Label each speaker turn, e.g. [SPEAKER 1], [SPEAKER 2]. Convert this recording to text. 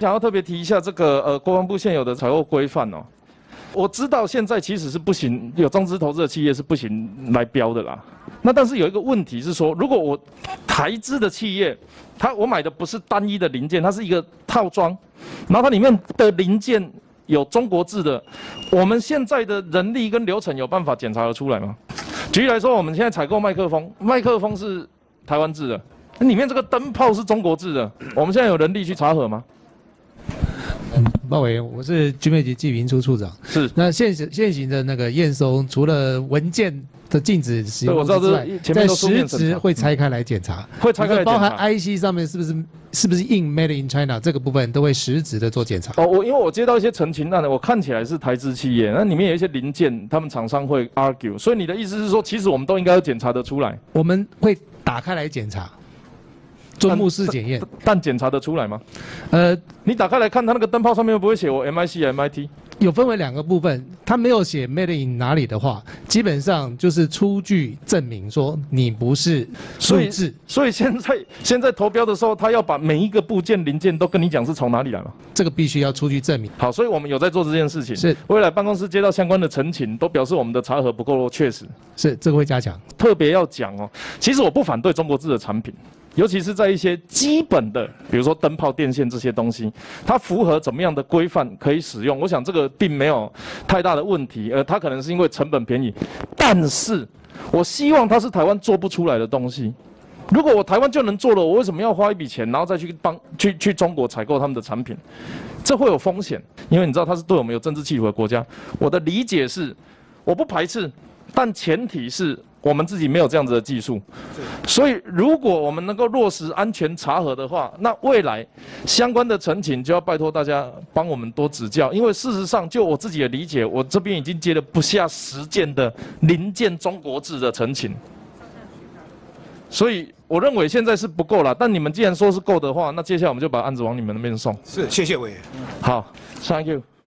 [SPEAKER 1] 想要特别提一下这个呃国防部现有的采购规范哦。我知道现在其实是不行，有中资投资的企业是不行来标的啦。那但是有一个问题是说，如果我台资的企业，它我买的不是单一的零件，它是一个套装，然后它里面的零件有中国制的，我们现在的人力跟流程有办法检查得出来吗？举例来说，我们现在采购麦克风，麦克风是台湾制的，里面这个灯泡是中国制的，我们现在有人力去查核吗？
[SPEAKER 2] 鲍委员，我是军备局技评处处长。
[SPEAKER 1] 是。
[SPEAKER 2] 那现行现行的那个验收，除了文件的禁止使用之外，在实质会拆开来检查，
[SPEAKER 1] 会拆开来
[SPEAKER 2] 包含 IC 上面是不是是不是印 Made in China 这个部分都会实质的做检查。
[SPEAKER 1] 哦，我因为我接到一些陈情案的，我看起来是台资企业，那里面有一些零件，他们厂商会 argue，所以你的意思是说，其实我们都应该要检查得出来？
[SPEAKER 2] 我们会打开来检查。做目视检验，
[SPEAKER 1] 但检查得出来吗？呃，你打开来看，它那个灯泡上面不会写我 MIC、MIT，
[SPEAKER 2] 有分为两个部分。它没有写 Made in 哪里的话，基本上就是出具证明说你不是数字。
[SPEAKER 1] 所以现在现在投标的时候，他要把每一个部件零件都跟你讲是从哪里来吗？
[SPEAKER 2] 这个必须要出具证明。
[SPEAKER 1] 好，所以我们有在做这件事情。
[SPEAKER 2] 是，
[SPEAKER 1] 未来办公室接到相关的陈情，都表示我们的查核不够确实。
[SPEAKER 2] 是，这个会加强。
[SPEAKER 1] 特别要讲哦，其实我不反对中国制的产品。尤其是在一些基本的，比如说灯泡、电线这些东西，它符合怎么样的规范可以使用？我想这个并没有太大的问题，呃，它可能是因为成本便宜。但是，我希望它是台湾做不出来的东西。如果我台湾就能做了，我为什么要花一笔钱，然后再去帮去去中国采购他们的产品？这会有风险，因为你知道它是对我们有政治企图的国家。我的理解是，我不排斥，但前提是。我们自己没有这样子的技术，所以如果我们能够落实安全查核的话，那未来相关的陈情就要拜托大家帮我们多指教。因为事实上，就我自己的理解，我这边已经接了不下十件的零件中国制的陈情，所以我认为现在是不够了。但你们既然说是够的话，那接下来我们就把案子往你们那边送。
[SPEAKER 3] 是，谢谢委员。
[SPEAKER 1] 好，Thank you。